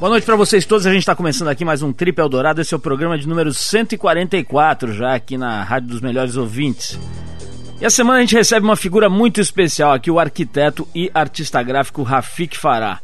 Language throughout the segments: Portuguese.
Boa noite para vocês todos. A gente está começando aqui mais um Trip Eldorado. Esse é o programa de número 144, já aqui na Rádio dos Melhores Ouvintes. E a semana a gente recebe uma figura muito especial aqui, o arquiteto e artista gráfico Rafik Farah.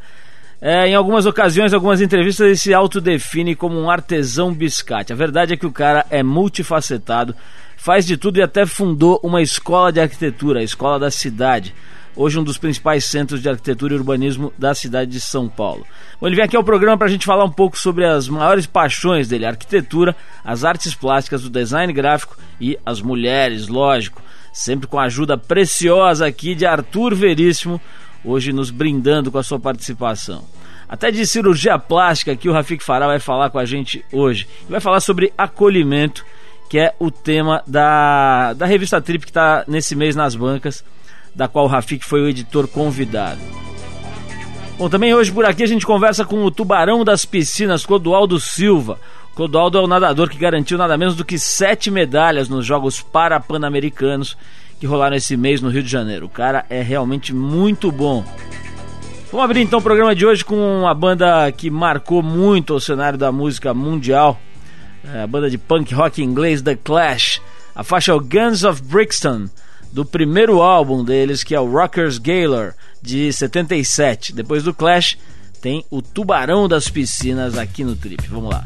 É, em algumas ocasiões, algumas entrevistas, ele se autodefine como um artesão biscate. A verdade é que o cara é multifacetado, faz de tudo e até fundou uma escola de arquitetura, a Escola da Cidade hoje um dos principais centros de arquitetura e urbanismo da cidade de São Paulo. Bom, ele vem aqui ao programa para a gente falar um pouco sobre as maiores paixões dele, a arquitetura, as artes plásticas, o design gráfico e as mulheres, lógico. Sempre com a ajuda preciosa aqui de Arthur Veríssimo, hoje nos brindando com a sua participação. Até de cirurgia plástica que o Rafik Fará vai falar com a gente hoje. Vai falar sobre acolhimento, que é o tema da, da revista Trip que está nesse mês nas bancas da qual o Rafik foi o editor convidado. Bom, também hoje por aqui a gente conversa com o tubarão das piscinas, Clodoaldo Silva. Clodoaldo é o nadador que garantiu nada menos do que sete medalhas nos Jogos Parapan-Americanos que rolaram esse mês no Rio de Janeiro. O cara é realmente muito bom. Vamos abrir então o programa de hoje com uma banda que marcou muito o cenário da música mundial. É a banda de punk rock inglês The Clash. A faixa é o Guns of Brixton do primeiro álbum deles, que é o Rockers Gaylor, de 77. Depois do Clash, tem o Tubarão das Piscinas aqui no Trip. Vamos lá.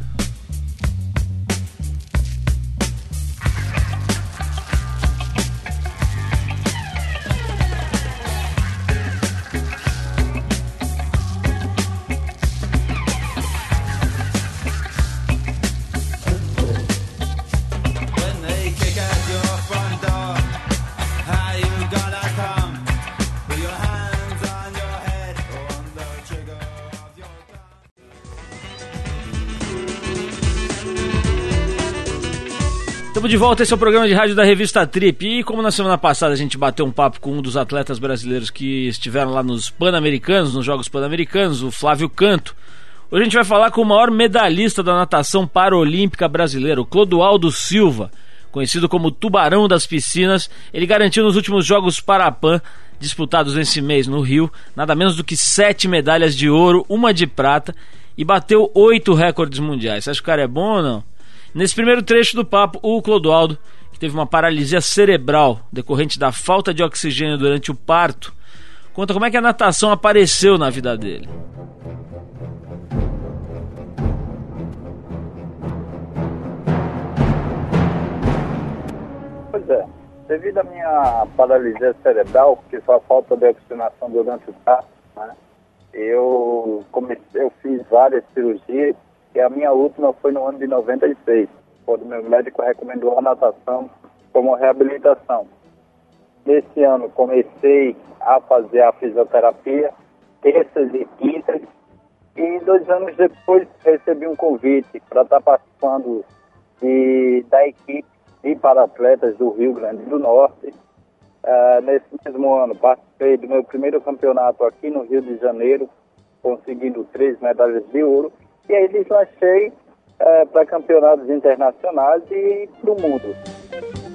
Estamos de volta, esse é o programa de rádio da revista Trip. E como na semana passada a gente bateu um papo com um dos atletas brasileiros que estiveram lá nos Pan-Americanos, nos Jogos Pan-Americanos, o Flávio Canto. Hoje a gente vai falar com o maior medalhista da natação paralímpica brasileira, o Clodoaldo Silva, conhecido como Tubarão das Piscinas. Ele garantiu nos últimos Jogos Parapan, disputados nesse mês no Rio, nada menos do que sete medalhas de ouro, uma de prata e bateu oito recordes mundiais. Você acha que o cara é bom ou não? Nesse primeiro trecho do papo, o Clodoaldo, que teve uma paralisia cerebral decorrente da falta de oxigênio durante o parto, conta como é que a natação apareceu na vida dele. Pois é, devido à minha paralisia cerebral, que foi a falta de oxigenação durante o parto, né, eu comecei, eu fiz várias cirurgias e a minha última foi no ano de 96, quando meu médico recomendou a natação como reabilitação. Nesse ano comecei a fazer a fisioterapia, terças e quintas, e dois anos depois recebi um convite para estar participando de, da equipe de para-atletas do Rio Grande do Norte. Uh, nesse mesmo ano participei do meu primeiro campeonato aqui no Rio de Janeiro, conseguindo três medalhas de ouro e aí deslanchei é, para campeonatos internacionais e para o mundo.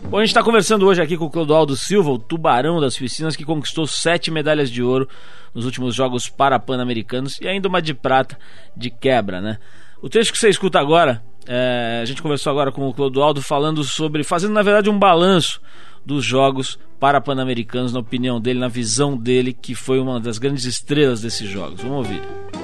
Bom, a gente está conversando hoje aqui com o Clodoaldo Silva, o tubarão das piscinas, que conquistou sete medalhas de ouro nos últimos Jogos Parapan-Americanos e ainda uma de prata de quebra, né? O trecho que você escuta agora, é, a gente conversou agora com o Clodoaldo falando sobre, fazendo na verdade um balanço dos Jogos Parapan-Americanos, na opinião dele, na visão dele, que foi uma das grandes estrelas desses Jogos. Vamos ouvir.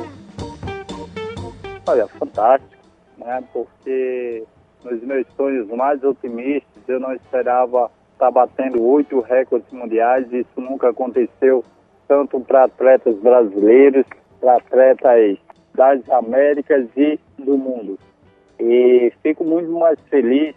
Olha, fantástico, né? Porque nos meus sonhos mais otimistas eu não esperava estar batendo oito recordes mundiais. Isso nunca aconteceu, tanto para atletas brasileiros, para atletas das Américas e do mundo. E fico muito mais feliz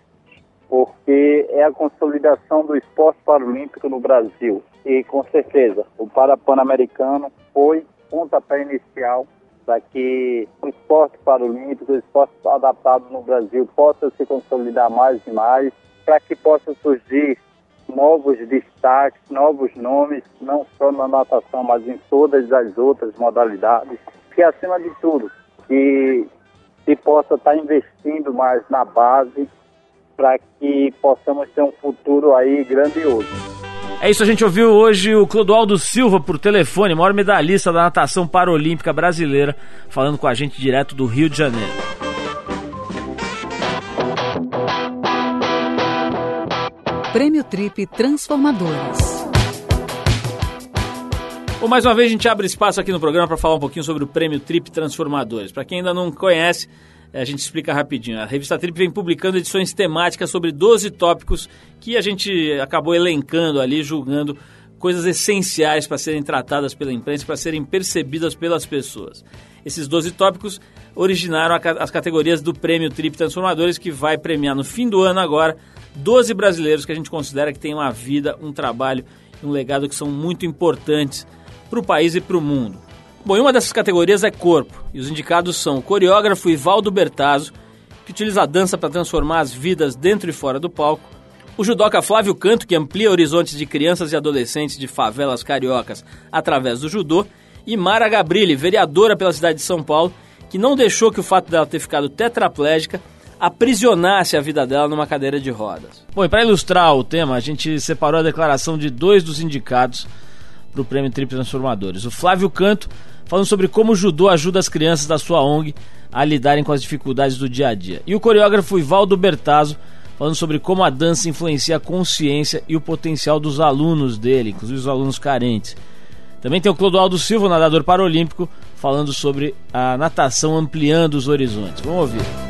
porque é a consolidação do esporte paralímpico no Brasil. E com certeza, o Parapan-Americano foi pontapé inicial para que o esporte paralímpico, o esporte adaptado no Brasil possa se consolidar mais e mais, para que possa surgir novos destaques, novos nomes, não só na natação, mas em todas as outras modalidades, que acima de tudo, que se possa estar investindo mais na base para que possamos ter um futuro aí grandioso. É isso, a gente ouviu hoje o Clodoaldo Silva por telefone, maior medalhista da natação paralímpica brasileira, falando com a gente direto do Rio de Janeiro. Prêmio Trip Transformadores. Bom, mais uma vez a gente abre espaço aqui no programa para falar um pouquinho sobre o Prêmio Trip Transformadores. Para quem ainda não conhece, a gente explica rapidinho. A revista Trip vem publicando edições temáticas sobre 12 tópicos que a gente acabou elencando ali, julgando coisas essenciais para serem tratadas pela imprensa, para serem percebidas pelas pessoas. Esses 12 tópicos originaram as categorias do Prêmio Trip Transformadores, que vai premiar no fim do ano agora 12 brasileiros que a gente considera que têm uma vida, um trabalho e um legado que são muito importantes para o país e para o mundo. Bom, e uma dessas categorias é corpo, e os indicados são o coreógrafo Ivaldo Bertazzo, que utiliza a dança para transformar as vidas dentro e fora do palco, o judoca Flávio Canto, que amplia horizontes de crianças e adolescentes de favelas cariocas através do judô, e Mara Gabrilli, vereadora pela cidade de São Paulo, que não deixou que o fato dela ter ficado tetraplégica aprisionasse a vida dela numa cadeira de rodas. Bom, e para ilustrar o tema, a gente separou a declaração de dois dos indicados para o Prêmio Trip Transformadores. O Flávio Canto, falando sobre como o judô ajuda as crianças da sua ONG a lidarem com as dificuldades do dia a dia. E o coreógrafo Ivaldo Bertazzo, falando sobre como a dança influencia a consciência e o potencial dos alunos dele, inclusive os alunos carentes. Também tem o Clodoaldo Silva, nadador paralímpico, falando sobre a natação ampliando os horizontes. Vamos ouvir.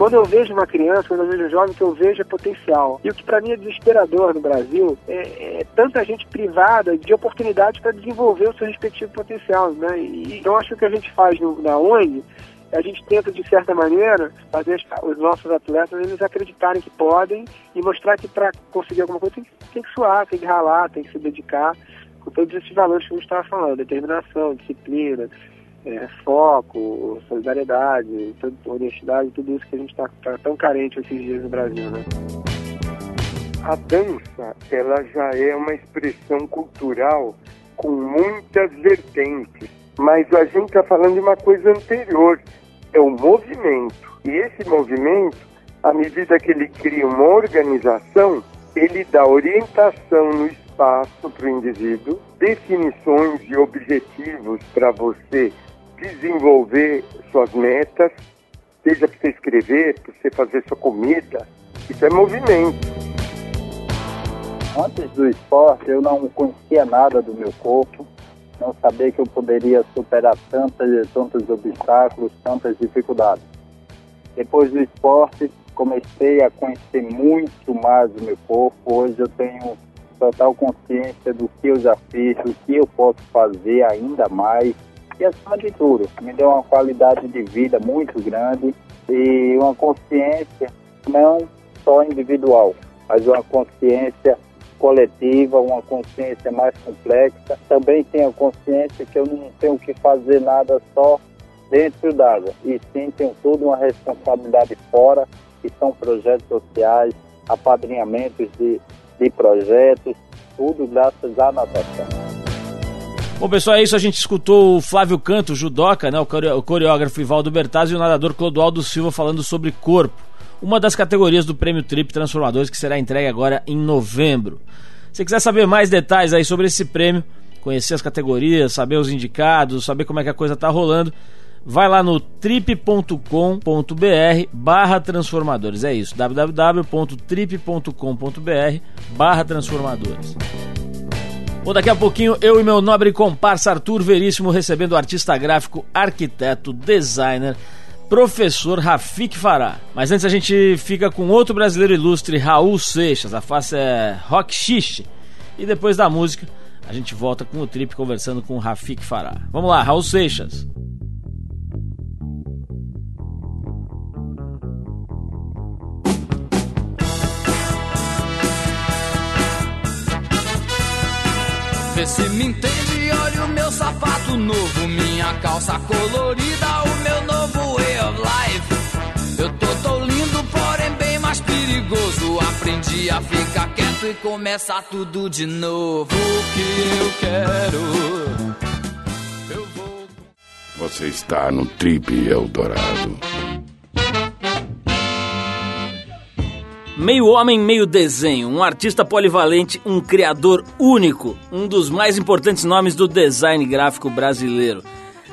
Quando eu vejo uma criança, quando eu vejo um jovem, que eu vejo é potencial. E o que para mim é desesperador no Brasil é, é tanta gente privada de oportunidades para desenvolver o seu respectivo potencial. Né? E, então acho que o que a gente faz no, na ONG a gente tenta, de certa maneira, fazer os nossos atletas eles acreditarem que podem e mostrar que para conseguir alguma coisa tem, tem, que suar, tem que ralar, tem que se dedicar com todos esses valores que a gente estava falando, determinação, disciplina, é, foco, solidariedade, honestidade, tudo isso que a gente está tá tão carente esses dias no Brasil, né? A dança, ela já é uma expressão cultural com muitas vertentes, mas a gente está falando de uma coisa anterior, é o movimento. E esse movimento, à medida que ele cria uma organização, ele dá orientação no espaço para o indivíduo, definições e objetivos para você desenvolver suas metas, seja para você escrever, para você fazer sua comida. Isso é movimento. Antes do esporte, eu não conhecia nada do meu corpo, não sabia que eu poderia superar tantos, tantos obstáculos, tantas dificuldades. Depois do esporte, comecei a conhecer muito mais o meu corpo. Hoje eu tenho total consciência do que eu já fiz, do que eu posso fazer ainda mais e acima de tudo, me deu uma qualidade de vida muito grande e uma consciência não só individual, mas uma consciência coletiva, uma consciência mais complexa. Também tenho consciência que eu não tenho que fazer nada só dentro d'água, e sim tenho toda uma responsabilidade fora, que são projetos sociais, apadrinhamentos de, de projetos, tudo graças à natação. Bom, pessoal, é isso. A gente escutou o Flávio Canto, judoca, né, o coreógrafo Ivaldo Bertazzi e o nadador Clodoaldo Silva falando sobre corpo. Uma das categorias do Prêmio Trip Transformadores que será entregue agora em novembro. Se quiser saber mais detalhes aí sobre esse prêmio, conhecer as categorias, saber os indicados, saber como é que a coisa tá rolando, vai lá no trip.com.br barra transformadores. É isso, www.trip.com.br barra transformadores. Bom, daqui a pouquinho eu e meu nobre comparsa Arthur Veríssimo recebendo o artista gráfico, arquiteto, designer, professor Rafik Fará. Mas antes a gente fica com outro brasileiro ilustre, Raul Seixas. A face é Rock Xixi. E depois da música, a gente volta com o Trip conversando com o Rafik Fará. Vamos lá, Raul Seixas. Vê se me entende, olha o meu sapato novo, minha calça colorida, o meu novo way of life. Eu tô tão lindo, porém bem mais perigoso. Aprendi a ficar quieto e começar tudo de novo. O que eu quero, eu vou. Você está no Trip Eldorado. Meio homem, meio desenho, um artista polivalente, um criador único, um dos mais importantes nomes do design gráfico brasileiro.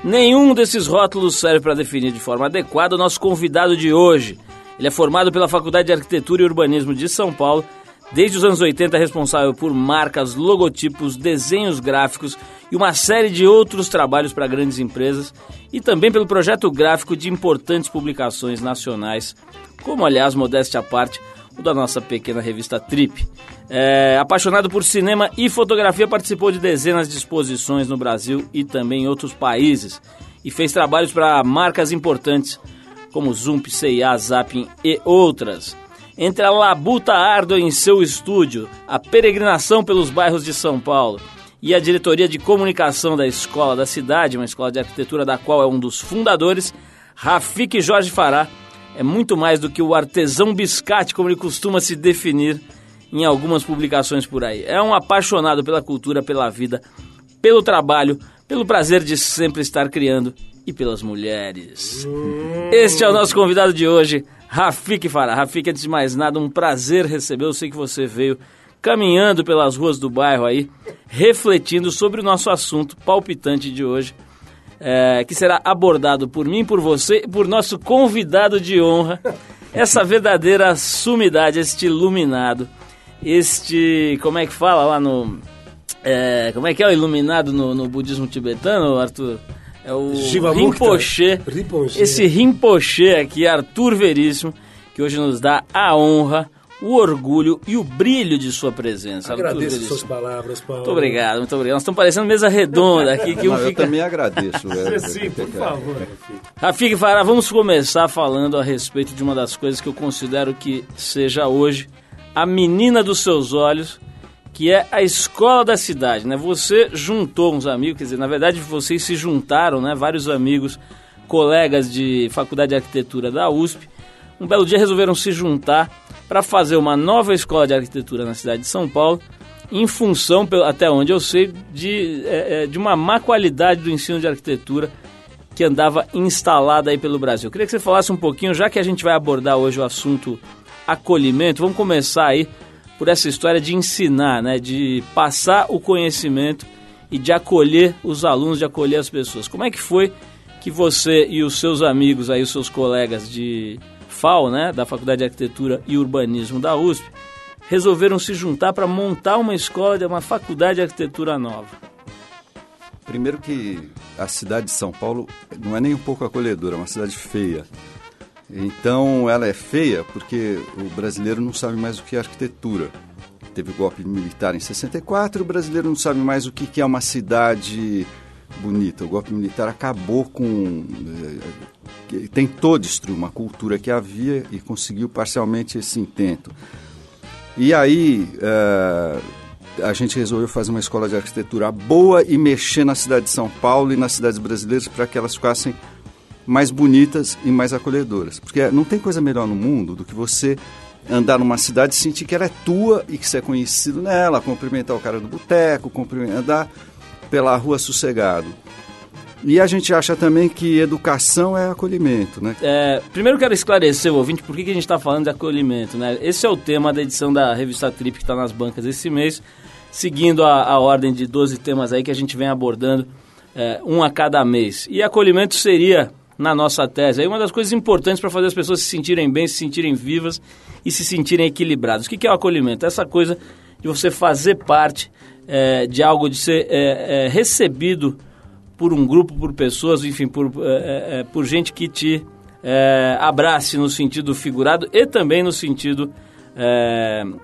Nenhum desses rótulos serve para definir de forma adequada o nosso convidado de hoje. Ele é formado pela Faculdade de Arquitetura e Urbanismo de São Paulo, desde os anos 80 é responsável por marcas, logotipos, desenhos gráficos e uma série de outros trabalhos para grandes empresas e também pelo projeto gráfico de importantes publicações nacionais, como aliás, modéstia à parte, o da nossa pequena revista Trip. É, apaixonado por cinema e fotografia, participou de dezenas de exposições no Brasil e também em outros países. E fez trabalhos para marcas importantes como Zump, C&A, Zapping e outras. Entre a labuta árdua em seu estúdio, a peregrinação pelos bairros de São Paulo e a diretoria de comunicação da Escola da Cidade, uma escola de arquitetura da qual é um dos fundadores, Rafik Jorge Fará é muito mais do que o artesão biscate, como ele costuma se definir em algumas publicações por aí. É um apaixonado pela cultura, pela vida, pelo trabalho, pelo prazer de sempre estar criando e pelas mulheres. Este é o nosso convidado de hoje, Rafik Farah. Rafik, antes de mais nada, um prazer receber. Eu sei que você veio caminhando pelas ruas do bairro aí, refletindo sobre o nosso assunto palpitante de hoje, é, que será abordado por mim, por você e por nosso convidado de honra, essa verdadeira sumidade, este iluminado, este. Como é que fala lá no. É, como é que é o iluminado no, no budismo tibetano, Arthur? É o Rinpoche. Rinpoche. Esse Rinpoche aqui, Arthur Veríssimo, que hoje nos dá a honra o orgulho e o brilho de sua presença. Agradeço suas palavras, Paulo. Muito obrigado, muito obrigado. Nós estamos parecendo mesa redonda aqui. Que um eu fica... também agradeço. velho. Sim, por favor. Rafik Fará, vamos começar falando a respeito de uma das coisas que eu considero que seja hoje a menina dos seus olhos, que é a escola da cidade, né? Você juntou uns amigos, quer dizer, na verdade vocês se juntaram, né? Vários amigos, colegas de faculdade de arquitetura da USP, um belo dia resolveram se juntar para fazer uma nova escola de arquitetura na cidade de São Paulo, em função, até onde eu sei, de, é, é, de uma má qualidade do ensino de arquitetura que andava instalada aí pelo Brasil. Eu queria que você falasse um pouquinho, já que a gente vai abordar hoje o assunto acolhimento, vamos começar aí por essa história de ensinar, né, de passar o conhecimento e de acolher os alunos, de acolher as pessoas. Como é que foi que você e os seus amigos aí, os seus colegas de FAO, né, da Faculdade de Arquitetura e Urbanismo da USP, resolveram se juntar para montar uma escola, de uma faculdade de arquitetura nova? Primeiro que a cidade de São Paulo não é nem um pouco acolhedora, é uma cidade feia. Então ela é feia porque o brasileiro não sabe mais o que é arquitetura. Teve o golpe militar em 64, o brasileiro não sabe mais o que que é uma cidade bonita. O golpe militar acabou com. Que tentou destruir uma cultura que havia e conseguiu parcialmente esse intento. E aí eh, a gente resolveu fazer uma escola de arquitetura boa e mexer na cidade de São Paulo e nas cidades brasileiras para que elas ficassem mais bonitas e mais acolhedoras. Porque não tem coisa melhor no mundo do que você andar numa cidade e sentir que ela é tua e que você é conhecido nela, cumprimentar o cara do boteco, andar pela rua sossegado. E a gente acha também que educação é acolhimento, né? É, primeiro quero esclarecer ouvinte por que, que a gente está falando de acolhimento. Né? Esse é o tema da edição da revista Trip que está nas bancas esse mês, seguindo a, a ordem de 12 temas aí que a gente vem abordando é, um a cada mês. E acolhimento seria, na nossa tese, aí uma das coisas importantes para fazer as pessoas se sentirem bem, se sentirem vivas e se sentirem equilibradas. O que, que é o acolhimento? Essa coisa de você fazer parte é, de algo, de ser é, é, recebido por um grupo, por pessoas, enfim, por, é, é, por gente que te é, abrace no sentido figurado e também no sentido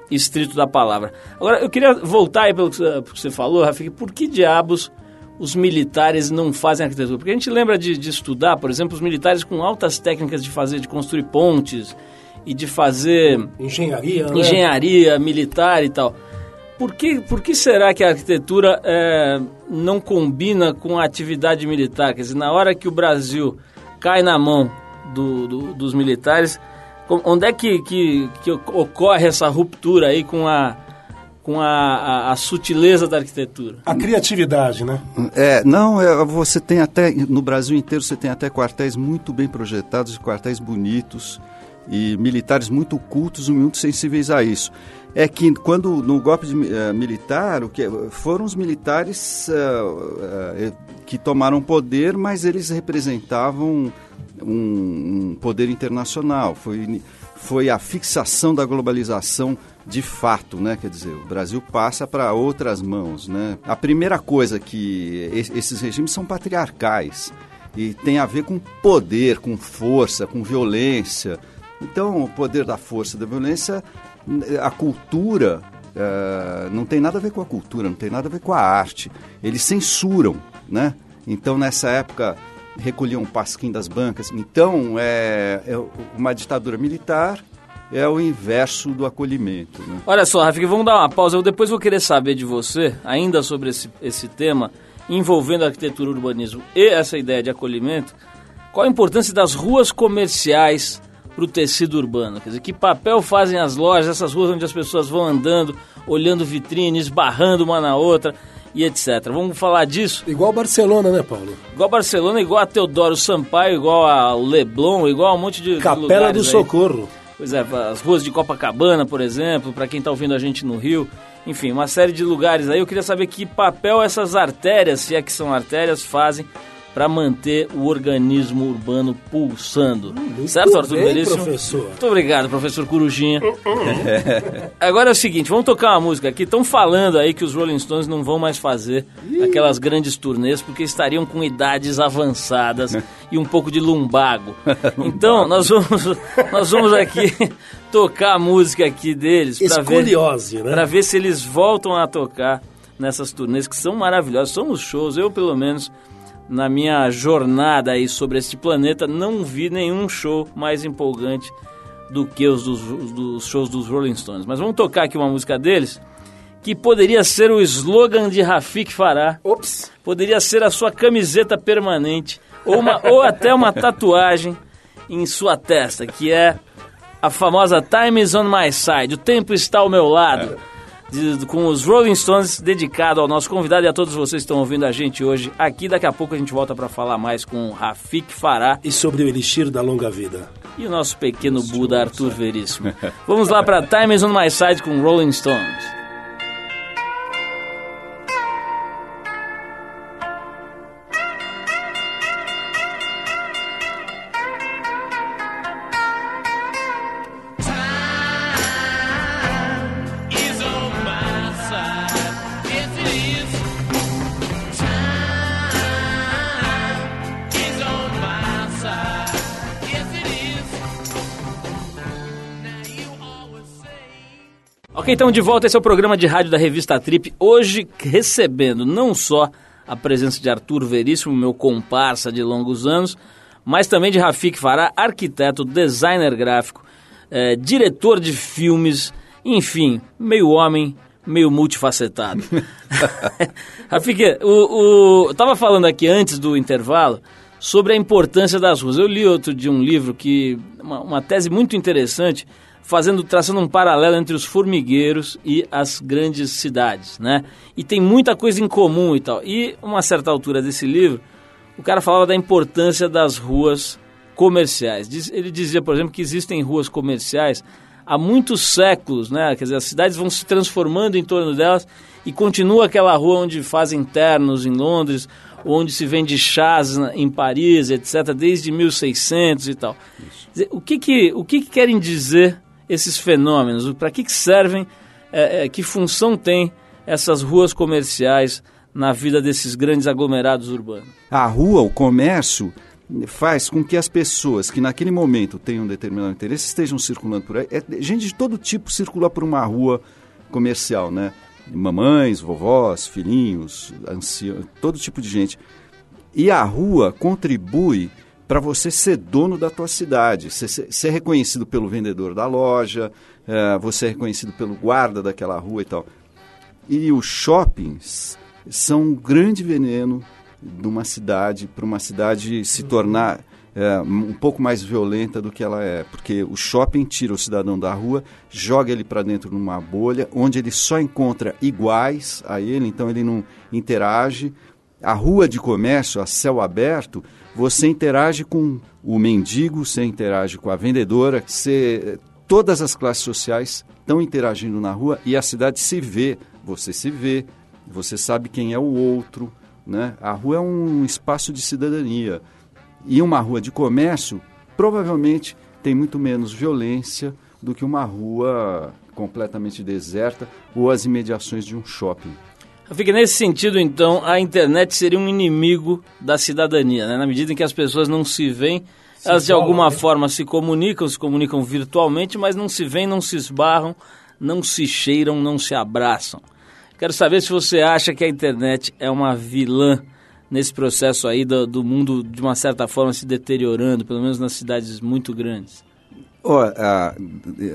estrito da palavra. Agora, eu queria voltar aí pelo que você- falou, Rafa, por que diabos os militares não fazem arquitetura? Porque a gente lembra de, de estudar, por exemplo, os militares com altas técnicas de fazer, de construir pontes e de fazer Engenharia, né? engenharia militar e tal. Por que, por que será que a arquitetura é, não combina com a atividade militar? Quer dizer, na hora que o Brasil cai na mão do- do- dos militares, onde é que, que, que ocorre essa ruptura aí com a, com a, a, a sutileza da arquitetura? A criatividade, né? É, não, é, você tem até, no Brasil inteiro, você tem até quartéis muito bem projetados, quartéis bonitos, e militares muito cultos e muito sensíveis a isso. É que quando no golpe de, eh, militar, o que foram os militares eh, eh, que tomaram poder, mas eles representavam um, um poder internacional. Foi, foi a fixação da globalização de fato, né? Quer dizer, o Brasil passa para outras mãos, né? A primeira coisa que esses regimes são patriarcais e tem a ver com poder, com força, com violência. Então, o poder da força, da violência, a cultura uh, não tem nada a ver com a cultura, não tem nada a ver com a arte. Eles censuram, né? Então, nessa época, recolhiam o pasquim das bancas. Então, é, é uma ditadura militar é o inverso do acolhimento. Né? Olha só, Rafa, vamos dar uma pausa. Eu depois vou querer saber de você, ainda sobre esse, esse tema, envolvendo arquitetura, urbanismo e essa ideia de acolhimento, qual a importância das ruas comerciais para o tecido urbano? Quer dizer, que papel fazem as lojas, essas ruas onde as pessoas vão andando, olhando vitrines, barrando uma na outra e etc. Vamos falar disso? Igual Barcelona, né, Paulo? Igual Barcelona, igual a Teodoro Sampaio, igual ao Leblon, igual a um monte de Capela do aí. Socorro. Pois é, as ruas de Copacabana, por exemplo, para quem está ouvindo a gente no Rio. Enfim, uma série de lugares aí. Eu queria saber que papel essas artérias, se é que são artérias, fazem para manter o organismo urbano pulsando. Muito certo, Arthur bem, Veríssimo? professor. Muito obrigado, professor Corujinha. Agora é o seguinte, vamos tocar uma música aqui. Estão falando aí que os Rolling Stones não vão mais fazer aquelas grandes turnês porque estariam com idades avançadas e um pouco de lumbago. Então, nós vamos, nós vamos aqui tocar a música aqui deles para ver, né? pra ver se eles voltam a tocar nessas turnês que são maravilhosas. São os shows, eu pelo menos na minha jornada aí sobre este planeta, não vi nenhum show mais empolgante do que os dos, dos shows dos Rolling Stones. Mas vamos tocar aqui uma música deles que poderia ser o slogan de Rafik Farah. Ops. Poderia ser a sua camiseta permanente ou, uma, ou até uma tatuagem em sua testa, que é a famosa Time is on my side, o tempo está ao meu lado. De- com os Rolling Stones dedicado ao nosso convidado e a todos vocês que estão ouvindo a gente hoje aqui. Daqui a pouco a gente volta para falar mais com o Rafik Farah E sobre o elixir da longa vida. e o nosso pequeno Buda Arthur Veríssimo. Vamos lá para Time is on my side com Rolling Stones. Ok, então de volta, esse é o programa de rádio da revista Trip. Hoje recebendo não só a presença de Arthur Veríssimo, meu comparsa de longos anos, mas também de Rafik Farah, arquiteto, designer gráfico, eh, diretor de filmes, enfim, meio homem, meio multifacetado. Rafik, o, o, tava falando aqui antes do intervalo sobre a importância das ruas. Eu li outro de um livro que uma, uma tese muito interessante, fazendo traçando um paralelo entre os formigueiros e as grandes cidades, né? E tem muita coisa em comum e tal. E uma certa altura desse livro, o cara falava da importância das ruas comerciais. Ele dizia, por exemplo, que existem ruas comerciais há muitos séculos, né? Quer dizer, as cidades vão se transformando em torno delas e continua aquela rua onde fazem ternos em Londres, onde se vende chás em Paris, etc., desde 1600 e tal. Dizer, o que que, o que que querem dizer esses fenômenos? Para que que servem? É, é, que função tem essas ruas comerciais na vida desses grandes aglomerados urbanos? A rua, o comércio, faz com que as pessoas que naquele momento tenham um determinado interesse estejam circulando por aí. É, gente de todo tipo circula por uma rua comercial, né? Mamães, vovós, filhinhos, anciãos, todo tipo de gente. E a rua contribui para você ser dono da tua cidade, ser, ser- reconhecido pelo vendedor da loja, eh, você é reconhecido pelo guarda daquela rua e tal. E os shoppings são um grande veneno de uma cidade, para uma cidade se tornar é, um pouco mais violenta do que ela é. Porque o shopping tira o cidadão da rua, joga ele para dentro numa bolha, onde ele só encontra iguais a ele, então ele não interage. A rua de comércio, a céu aberto, você interage com o mendigo, você interage com a vendedora, você, todas as classes sociais estão interagindo na rua e a cidade se vê, você se vê, você sabe quem é o outro. Né? A rua é um espaço de cidadania. E uma rua de comércio provavelmente tem muito menos violência do que uma rua completamente deserta ou as imediações de um shopping. Fica nesse sentido, então, a internet seria um inimigo da cidadania, né? na medida em que as pessoas não se veem, se elas de alguma né? forma se comunicam, se comunicam virtualmente, mas não se veem, não se esbarram, não se cheiram, não se abraçam. Quero saber se você acha que a internet é uma vilã nesse processo aí do, do mundo, de uma certa forma, se deteriorando, pelo menos nas cidades muito grandes. Oh, a,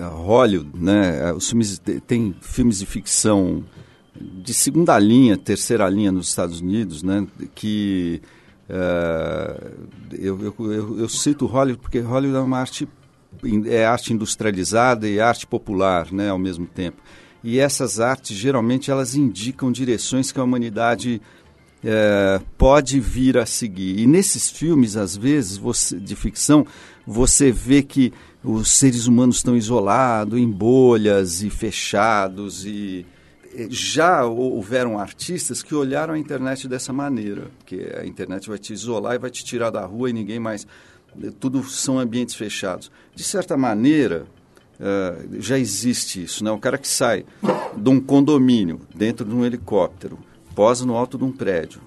a Hollywood, né, os filmes, tem filmes de ficção de segunda linha, terceira linha nos Estados Unidos, né, que uh, eu, eu, eu, eu, cito Hollywood porque Hollywood é uma arte é arte industrializada e arte popular, né, ao mesmo tempo. E essas artes geralmente elas indicam direções que a humanidade é, pode vir a seguir. E nesses filmes, às vezes, você, de ficção, você vê que os seres humanos estão isolados, em bolhas e fechados e já houveram artistas que olharam a internet dessa maneira, que a internet vai te isolar e vai te tirar da rua e ninguém mais. Tudo são ambientes fechados. De certa maneira, uh, já existe isso, né? O cara que sai de um condomínio dentro de um helicóptero, posa no alto de um prédio.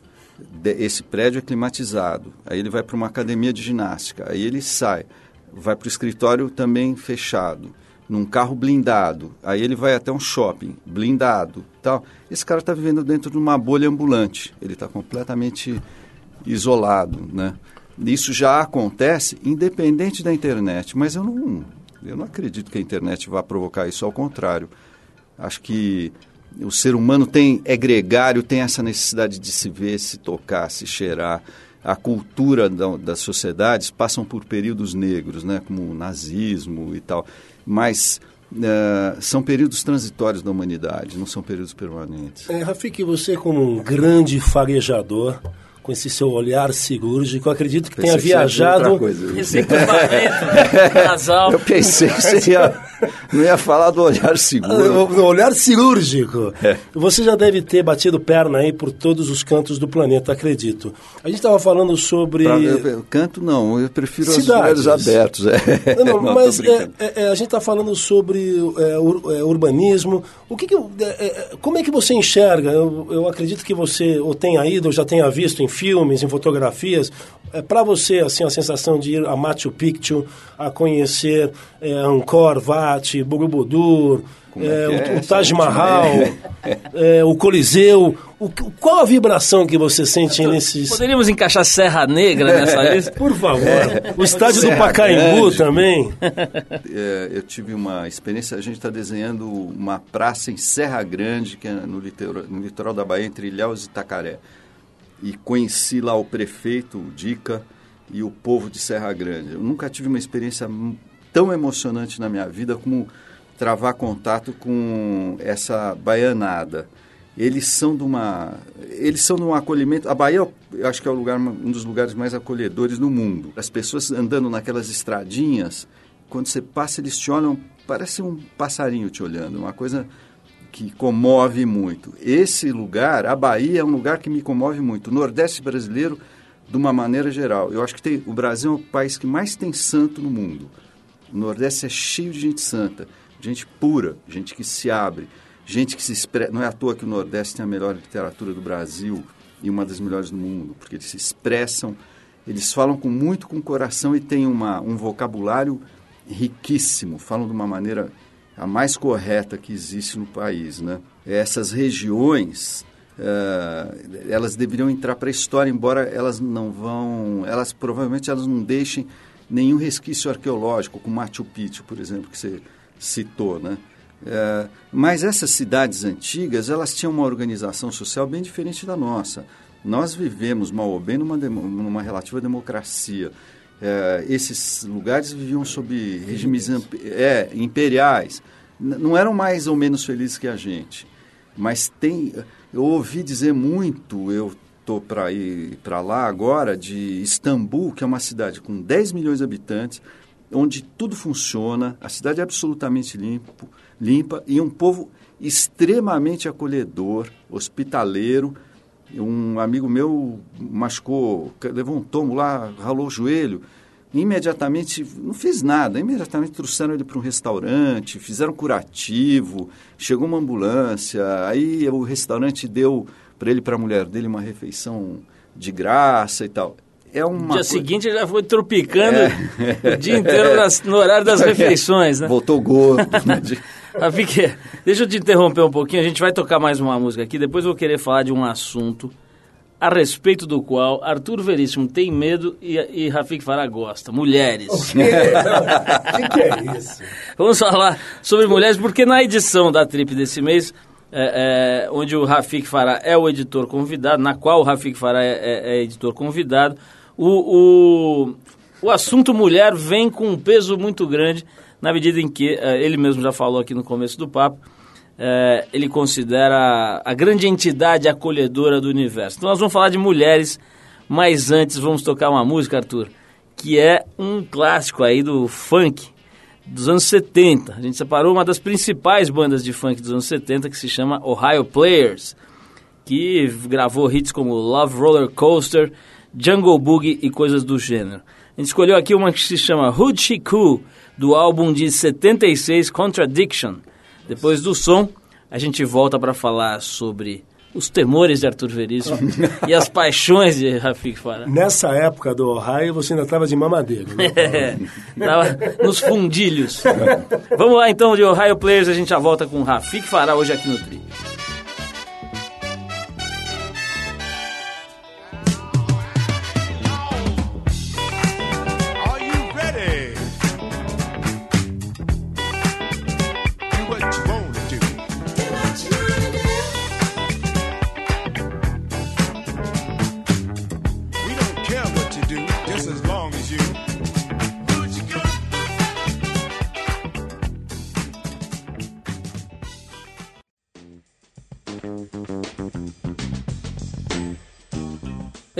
Esse prédio é climatizado. Aí ele vai para uma academia de ginástica. Aí ele sai, vai para o escritório também fechado num carro blindado, aí ele vai até um shopping blindado, tal. Esse cara está vivendo dentro de uma bolha ambulante. Ele está completamente isolado, né? Isso já acontece independente da internet, mas eu não, eu não acredito que a internet vá provocar isso. Ao contrário, acho que o ser humano tem é gregário, tem essa necessidade de se ver, se tocar, se cheirar. A cultura da, das sociedades passam por períodos negros, né, como o nazismo e tal mas uh, são períodos transitórios da humanidade, não são períodos permanentes. É, Rafik, você como um grande farejador, com esse seu olhar cirúrgico, acredito que tenha viajado. Esse equipamento nasal. Eu pensei que você ia, não ia falar do olhar seguro. O olhar cirúrgico. É. Você já deve ter batido perna aí por todos os cantos do planeta, acredito. A gente estava falando sobre. Pra, eu, canto não, eu prefiro Cidades. os lugares abertos. É. Não, não, não mas é, é, é, a gente está falando sobre é, ur, urbanismo. O que, que como é que você enxerga? Eu, eu acredito que você ou tenha ido ou já tenha visto em filmes, em fotografias, é, para você, assim, a sensação de ir a Machu Picchu, a conhecer é, Angkor Wat, Borobudur, é, é, o, é? o Taj Mahal, é, o Coliseu. O, qual a vibração que você sente nesses... Poderíamos encaixar Serra Negra nessa lista? Por favor. O estádio Serra do Pacaembu Grande. também. eu tive uma experiência, a gente está desenhando uma praça em Serra Grande, que é no litoral, no litoral da Bahia, entre Ilhéus e Itacaré e conheci lá o prefeito, o Dica, e o povo de Serra Grande. Eu nunca tive uma experiência tão emocionante na minha vida como travar contato com essa baianada. Eles são de uma, eles são de um acolhimento. A Bahia, eu acho que é o lugar, um dos lugares mais acolhedores do mundo. As pessoas andando naquelas estradinhas, quando você passa, eles te olham, parece um passarinho te olhando, uma coisa que comove muito. Esse lugar, a Bahia, é um lugar que me comove muito. O Nordeste brasileiro, de uma maneira geral. Eu acho que tem, o Brasil é o país que mais tem santo no mundo. O Nordeste é cheio de gente santa, gente pura, gente que se abre, gente que se expressa. Não é à toa que o Nordeste tem a melhor literatura do Brasil e uma das melhores do mundo, porque eles se expressam, eles falam com muito com o coração e têm uma, um vocabulário riquíssimo, falam de uma maneira a mais correta que existe no país. Né? Essas regiões, uh, elas deveriam entrar para a história, embora elas não vão, elas provavelmente elas não deixem nenhum resquício arqueológico, como Machu Picchu, por exemplo, que você citou, né? Uh, mas essas cidades antigas, elas tinham uma organização social bem diferente da nossa. Nós vivemos, mal ou bem, numa, numa relativa democracia. É, esses lugares viviam sob regimes é, imperiais. não eram mais ou menos felizes que a gente. Mas tem, eu ouvi dizer muito, eu tô para ir para lá agora, de Istambul, que é uma cidade com 10 milhões de habitantes, onde tudo funciona, a cidade é absolutamente limpo, limpa e um povo extremamente acolhedor, hospitaleiro. Um amigo meu machucou, levou um tombo lá, ralou o joelho. Imediatamente, não fez nada, imediatamente trouxeram ele para um restaurante, fizeram curativo, chegou uma ambulância, aí o restaurante deu para ele para a mulher dele uma refeição de graça e tal. É uma no dia seguinte já foi tropicando é. o dia inteiro nas, no horário das refeições, né? Voltou gordo. né? Rafique, deixa eu te interromper um pouquinho, a gente vai tocar mais uma música aqui, depois eu vou querer falar de um assunto a respeito do qual Arthur Veríssimo tem medo e, e Rafik Farah gosta. Mulheres. O que é isso? Vamos falar sobre mulheres, porque na edição da Trip desse mês, é, é, onde o Rafik Farah é o editor convidado, na qual o Rafik Farah é, é, é editor convidado, o, o, o assunto mulher vem com um peso muito grande, na medida em que, é, ele mesmo já falou aqui no começo do papo, é, ele considera a grande entidade acolhedora do universo. Então nós vamos falar de mulheres, mas antes vamos tocar uma música, Arthur, que é um clássico aí do funk dos anos 70. A gente separou uma das principais bandas de funk dos anos 70 que se chama Ohio Players, que gravou hits como Love Roller Coaster, Jungle Boogie e coisas do gênero. A gente escolheu aqui uma que se chama Hoochie Coo, do álbum de 76 Contradiction. Depois do som, a gente volta para falar sobre os temores de Arthur Veríssimo e as paixões de Rafik Farah. Nessa época do Ohio, você ainda estava de mamadeiro, né? É, tava nos fundilhos. Vamos lá então de Ohio Players, a gente já volta com Rafik Farah hoje aqui no Tri.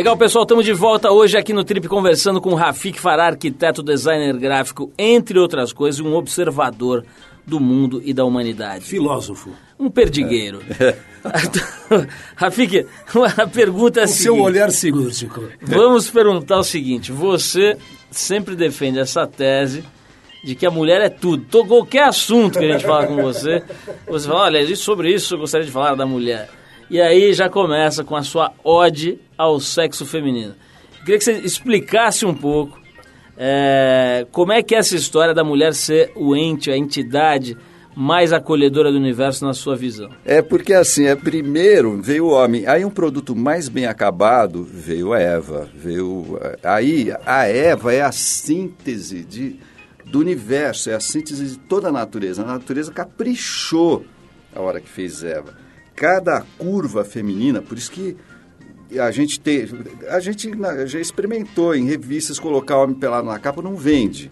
Legal, pessoal, estamos de volta hoje aqui no Trip conversando com Rafik Farah, arquiteto, designer gráfico, entre outras coisas, um observador do mundo e da humanidade. Filósofo. Um perdigueiro. É. Rafik, uma pergunta é a seguinte. seu olhar cirúrgico. Vamos perguntar o seguinte, você sempre defende essa tese de que a mulher é tudo. Qualquer assunto que a gente fala com você, você fala, olha, sobre isso eu gostaria de falar da mulher. E aí já começa com a sua ode ao sexo feminino. Queria que você explicasse um pouco é, como é que é essa história da mulher ser o ente, a entidade mais acolhedora do universo na sua visão? É porque assim, é primeiro veio o homem, aí um produto mais bem acabado veio a Eva, veio aí a Eva é a síntese de do universo, é a síntese de toda a natureza. A natureza caprichou a hora que fez Eva cada curva feminina, por isso que a gente tem, a gente já experimentou em revistas colocar homem pelado na capa não vende.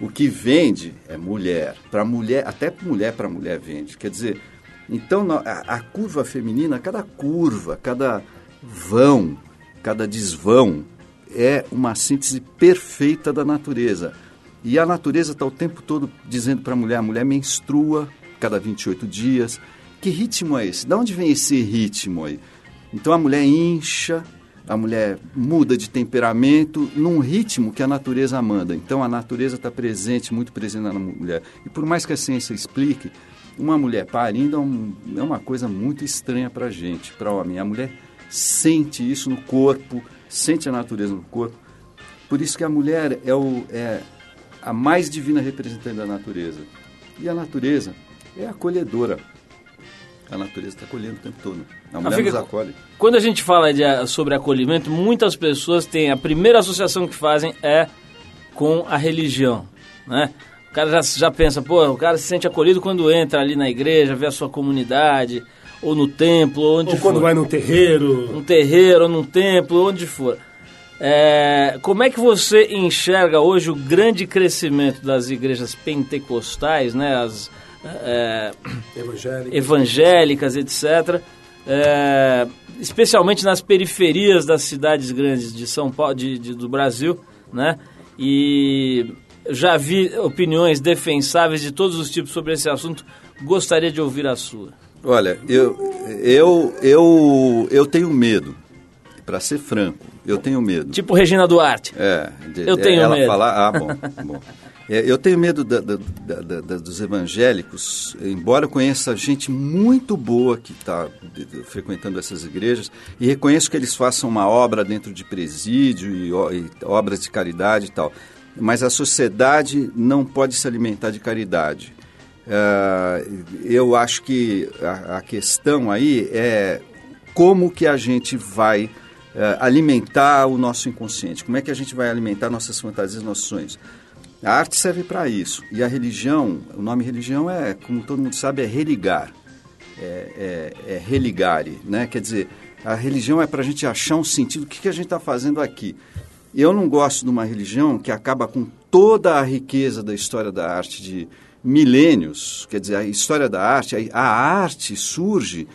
O que vende é mulher. Para mulher, até mulher para mulher vende. Quer dizer, então a, a, curva feminina, cada curva, cada vão, cada desvão é uma síntese perfeita da natureza. E a natureza está o tempo todo dizendo para a mulher, a mulher menstrua cada 28 dias, que ritmo é esse? De onde vem esse ritmo aí? Então a mulher incha, a mulher muda de temperamento num ritmo que a natureza manda. Então a natureza está presente, muito presente na mulher. E por mais que a ciência explique, uma mulher parindo é, um, é uma coisa muito estranha para a gente, para o homem. A mulher sente isso no corpo, sente a natureza no corpo. Por isso que a mulher é, o, é a mais divina representante da natureza. E a natureza é acolhedora a natureza está acolhendo o tempo todo. A mulher fica, nos acolhe. Quando a gente fala de, sobre acolhimento, muitas pessoas têm... A primeira associação que fazem é com a religião, né? O cara já, já pensa, pô, o cara se sente acolhido quando entra ali na igreja, vê a sua comunidade, ou no templo, onde ou for. Ou quando vai num terreiro. Num terreiro, ou num templo, onde for. É, como é que você enxerga hoje o grande crescimento das igrejas pentecostais, né? As, é, evangélicas. evangélicas, etc., é, especialmente nas periferias das cidades grandes de São Paulo, de, de, do Brasil, né? E já vi opiniões defensáveis de todos os tipos sobre esse assunto. Gostaria de ouvir a sua. Olha, eu, eu, eu, eu tenho medo, para ser franco, eu tenho medo. Tipo Regina Duarte. É, de, eu tenho ela medo. Falar, ah, bom, bom. É, eu tenho medo da, da, da, dos evangélicos, embora eu conheça gente muito boa que está frequentando essas igrejas, e reconheço que eles façam uma obra dentro de presídio e, e obras de caridade e tal. Mas a sociedade não pode se alimentar de caridade. Uh, eu acho que a, a, questão aí é como que a gente vai uh, alimentar o nosso inconsciente, como é que a gente vai alimentar nossas fantasias, nossos sonhos. A arte serve para isso. E a religião, o nome religião é, como todo mundo sabe, é religar. É, é, é religare, né? Quer dizer, a religião é para a gente achar um sentido. O que, que a gente está fazendo aqui? Eu não gosto de uma religião que acaba com toda a riqueza da história da arte de milênios. Quer dizer, a história da arte, a, arte surge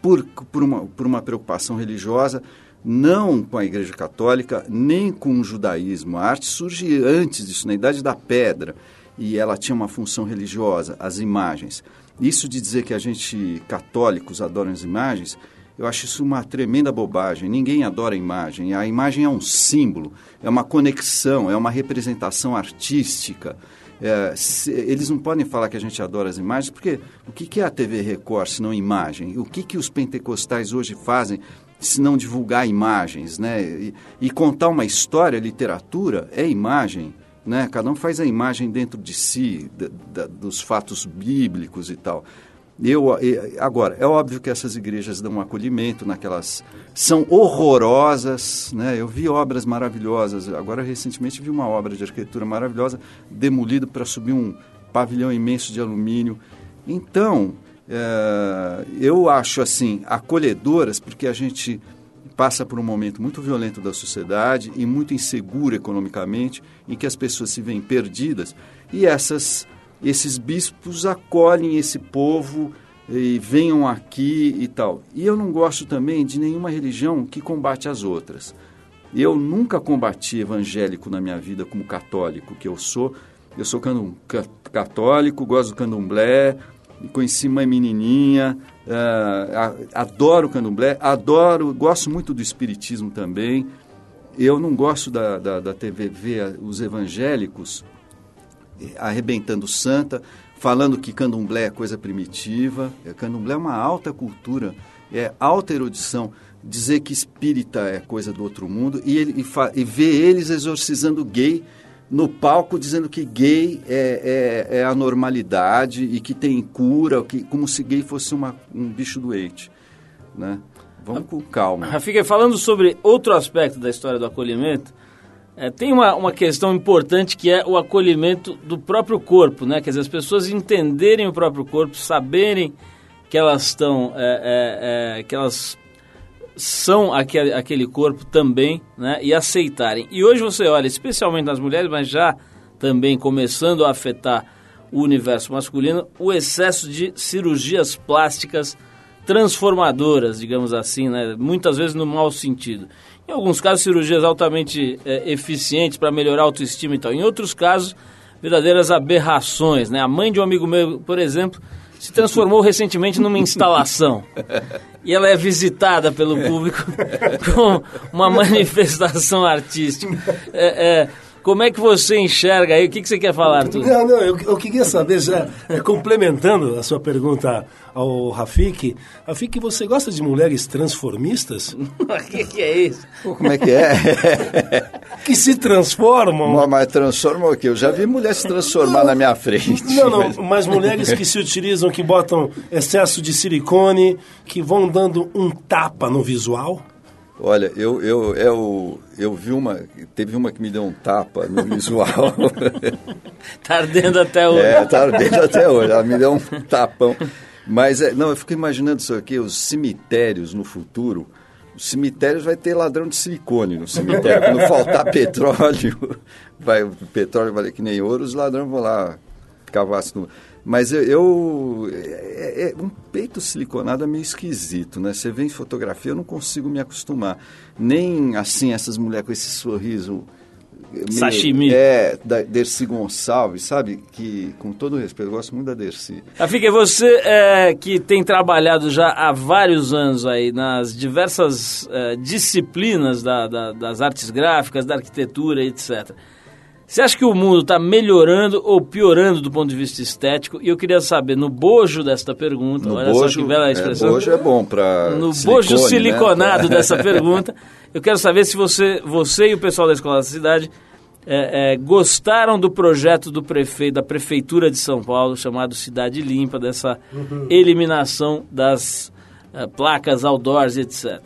por, por, uma, por uma preocupação religiosa não com a Igreja Católica, nem com o judaísmo. A arte surge antes disso, na Idade da Pedra, e ela tinha uma função religiosa, as imagens. Isso de dizer que a gente, católicos, adoram as imagens, eu acho isso uma tremenda bobagem. Ninguém adora a imagem. A imagem é um símbolo, é uma conexão, é uma representação artística. É, se, eles não podem falar que a gente adora as imagens, porque o que, que é a TV Record se não imagem? O que, que os pentecostais hoje fazem se não divulgar imagens, né? E, e, contar uma história, literatura, é imagem, né? Cada um faz a imagem dentro de si, da, da, dos fatos bíblicos e tal. Eu, agora, é óbvio que essas igrejas dão um acolhimento naquelas... São horrorosas, né? Eu vi obras maravilhosas. Agora, recentemente, vi uma obra de arquitetura maravilhosa, demolido para subir um pavilhão imenso de alumínio. Então, é, eu acho assim acolhedoras porque a gente passa por um momento muito violento da sociedade e muito inseguro economicamente, em que as pessoas se veem perdidas e essas esses bispos acolhem esse povo e venham aqui e tal. E eu não gosto também de nenhuma religião que combate as outras. Eu nunca combati evangélico na minha vida como católico que eu sou. Eu sou católico, gosto do candomblé, conheci uma menininha, uh, adoro candomblé, adoro, gosto muito do espiritismo também. Eu não gosto da, da, da TV ver os evangélicos arrebentando santa, falando que candomblé é coisa primitiva. Candomblé é uma alta cultura, é alta erudição. Dizer que espírita é coisa do outro mundo e, ele, e, e ver eles exorcizando gay no palco dizendo que gay é, é, é, a normalidade e que tem cura, que, como se gay fosse uma, um bicho doente. Né? Vamos com calma. Rafika, falando sobre outro aspecto da história do acolhimento, é, tem uma, uma questão importante que é o acolhimento do próprio corpo, né? Quer dizer, as pessoas entenderem o próprio corpo, saberem que elas estão, é, é, é que elas são aquele, aquele corpo também, né? E aceitarem. E hoje você olha, especialmente nas mulheres, mas já também começando a afetar o universo masculino, o excesso de cirurgias plásticas transformadoras, digamos assim, né? Muitas vezes no mau sentido. Em alguns casos, cirurgias altamente é, eficientes para melhorar a autoestima e tal. Em outros casos, verdadeiras aberrações, né? A mãe de um amigo meu, por exemplo, se transformou recentemente numa instalação. E ela é visitada pelo público como uma manifestação artística. É, é, como é que você enxerga aí? O que, que você quer falar, Arthur? Não, não, eu, eu queria saber, já, é, complementando a sua pergunta ao Rafik, Rafik, você gosta de mulheres transformistas? O que, que, é isso? Como é que é? que se transformam. Mas, mas transformam o quê? Eu já vi mulheres se transformar não, na minha frente. Não, não, mas... mas mulheres que se utilizam, que botam excesso de silicone, que vão dando um tapa no visual. Olha, eu, eu, eu, eu vi uma. Teve uma que me deu um tapa no visual. tá ardendo até hoje. É, tá ardendo até hoje. Ela me deu um tapão. Mas, é, não, eu fico imaginando isso aqui, os cemitérios no futuro. Os cemitérios vai ter ladrão de silicone no cemitério. Quando faltar petróleo, vai, o petróleo vai que nem ouro, os ladrões vão lá cavar. Mas eu. eu é, é- um peito siliconado é meio esquisito, né? Você vê em fotografia, eu não consigo me acostumar. Nem assim, essas mulheres com esse sorriso. meio- Sashimi. É, da Dercy Gonçalves, sabe? Que, com todo respeito, eu gosto muito da Dercy. Rafik, você é, que tem trabalhado já há vários anos aí nas diversas é, disciplinas da- da- das artes gráficas, da arquitetura, etc. Você acha que o mundo está melhorando ou piorando do ponto de vista estético? E eu queria saber, no bojo desta pergunta, No olha bojo, só que bela é, expressão. bojo é bom para no bojo siliconado dessa pergunta, eu quero saber se você, você e o pessoal da Escola da Cidade é, é, gostaram do projeto do prefeito, da Prefeitura de São Paulo, chamado Cidade Limpa, dessa eliminação das é, placas outdoors, etc.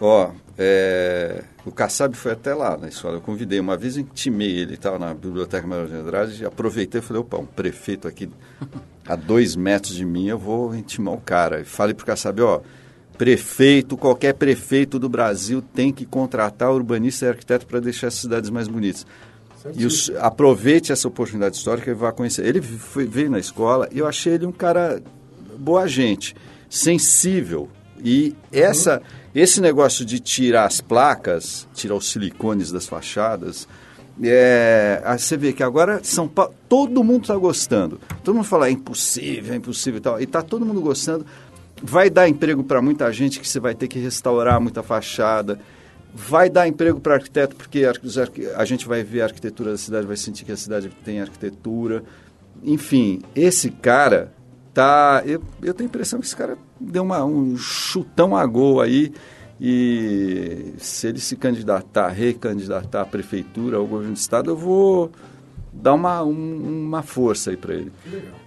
Ó, é, o Kassab foi até lá na escola. Eu convidei uma vez, intimei ele, estava na Biblioteca Maior de Andrade, aproveitei e falei, opa, um prefeito aqui a dois metros de mim, eu vou intimar o cara. E falei para o Kassab, ó, prefeito, qualquer prefeito do Brasil tem que contratar urbanista e arquiteto para deixar as cidades mais bonitas. E os- aproveite essa oportunidade histórica e vá conhecer. Ele foi- veio na escola e eu achei ele um cara boa gente, sensível. E essa, esse negócio de tirar as placas, tirar os silicones das fachadas, é, aí você vê que agora São Paulo, todo mundo está gostando. Todo mundo fala, é impossível, é impossível e tal. E está todo mundo gostando. Vai dar emprego para muita gente que você vai ter que restaurar muita fachada. Vai dar emprego para arquiteto, porque a gente vai ver a arquitetura da cidade, vai sentir que a cidade tem arquitetura. Enfim, esse cara tá. Eu, eu tenho a impressão que esse cara deu uma, um chutão a gol aí. E se ele se candidatar, recandidatar à prefeitura, ao governo do estado, eu vou dar uma, um- uma força aí para ele.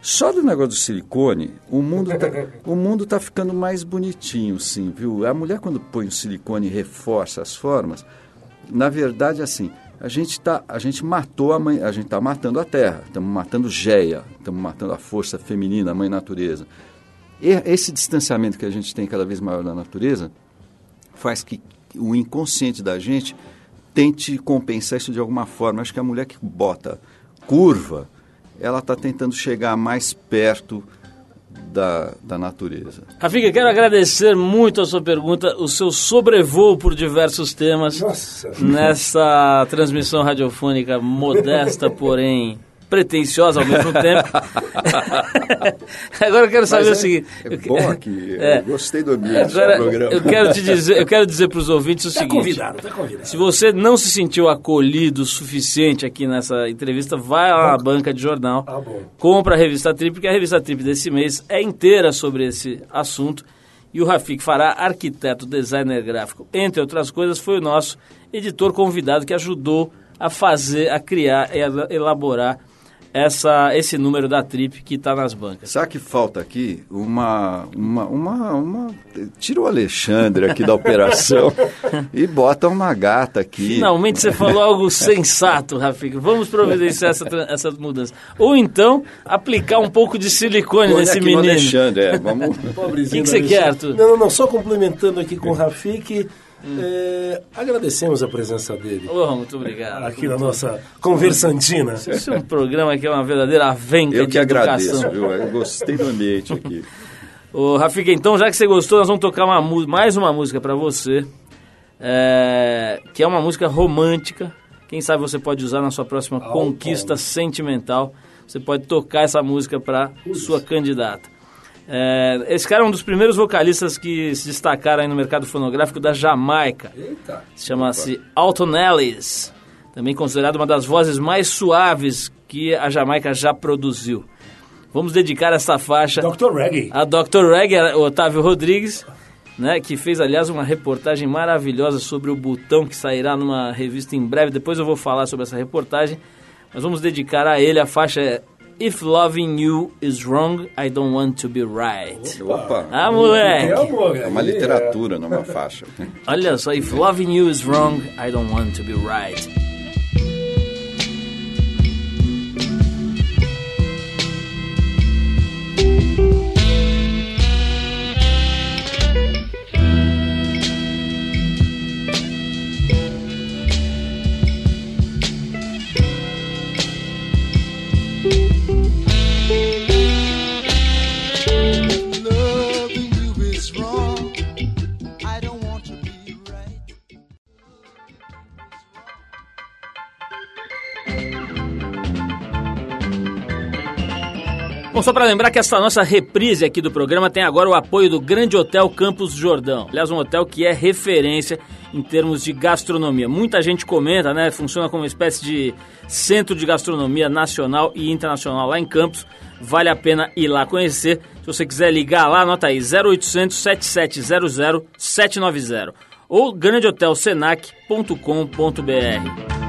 Só do negócio do silicone, o mundo tá, o mundo tá ficando mais bonitinho, sim, viu? A mulher quando põe o silicone e reforça as formas, na verdade, assim, a gente tá, a gente matou a mãe, a gente tá matando a terra, estamos matando Geia, estamos matando a força feminina, a mãe natureza. E esse distanciamento que a gente tem cada vez maior da natureza faz que o inconsciente da gente tente compensar isso de alguma forma. Acho que a mulher que bota curva, ela está tentando chegar mais perto da, da natureza. Rafik, eu quero agradecer muito a sua pergunta, o seu sobrevoo por diversos temas Nossa. nessa transmissão radiofônica modesta, porém pretensiosa ao mesmo tempo. Agora eu quero saber Mas o seguinte. É bom aqui, É. eu gostei do ambiente do Agora, programa. eu quero te dizer, eu quero dizer para os ouvintes o Tá seguinte: convidado, tá convidado. se você não se sentiu acolhido o suficiente aqui nessa entrevista, vai lá na banca de jornal, Ah, bom. compra a revista Trip, porque a revista Trip desse mês é inteira sobre esse assunto. E o Rafik Fará, arquiteto, designer gráfico, entre outras coisas, foi o nosso editor convidado que ajudou a fazer, a criar e a elaborar essa, esse número da Trip que está nas bancas. Sabe que falta aqui? Uma, uma, uma, uma... Tira o Alexandre aqui da operação e bota uma gata aqui. Finalmente você falou algo sensato, Rafik. Vamos providenciar essa, essa mudança. Ou então, aplicar um pouco de silicone Olha nesse menino. Alexandre, é, vamos... Pobrezinho O que que você quer. Arthur? Não, não, não, só complementando aqui com o Rafik, é, agradecemos a presença dele Oh, muito obrigado. aqui na nossa conversantina. Esse é um programa que é uma verdadeira avenca Eu de que agradeço, educação. viu? Eu gostei do ambiente aqui. Ô, Rafika, então, já que você gostou, nós vamos tocar uma, mais uma música pra você, é, que é uma música romântica. Quem sabe você pode usar na sua próxima conquista sentimental. Você pode tocar essa música para sua candidata. É, esse cara é um dos primeiros vocalistas que se destacaram aí no mercado fonográfico da Jamaica. Eita. Chama-se Alton Ellis, também considerado uma das vozes mais suaves que a Jamaica já produziu. Vamos dedicar essa faixa Dr. Reggae. a Dr. Reg, o Otávio Rodrigues, né, que fez, aliás, uma reportagem maravilhosa sobre o botão que sairá numa revista em breve. Depois eu vou falar sobre essa reportagem. Mas vamos dedicar a ele a faixa é If Loving You Is Wrong, I Don't Want to Be Right. Opa, Ah, moleque! É amor, é uma literatura, não é uma faixa. Olha só, If Loving You Is Wrong, I Don't Want to Be Right. Bom, só para lembrar que essa nossa reprise aqui do programa tem agora o apoio do Grande Hotel Campos Jordão. Aliás, um hotel que é referência em termos de gastronomia. Muita gente comenta, né? Funciona como uma espécie de centro de gastronomia nacional e internacional lá em Campos. Vale a pena ir lá conhecer. Se você quiser ligar lá, anota aí 0800 7700 790 ou grandehotelsenac.com.br.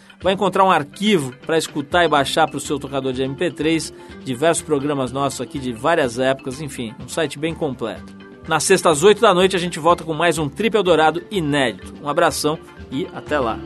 vai encontrar um arquivo para escutar e baixar para o seu tocador de MP3, diversos programas nossos aqui de várias épocas, enfim, um site bem completo. Na sexta às 8 da noite a gente volta com mais um Trip Eldorado inédito. Um abração e até lá.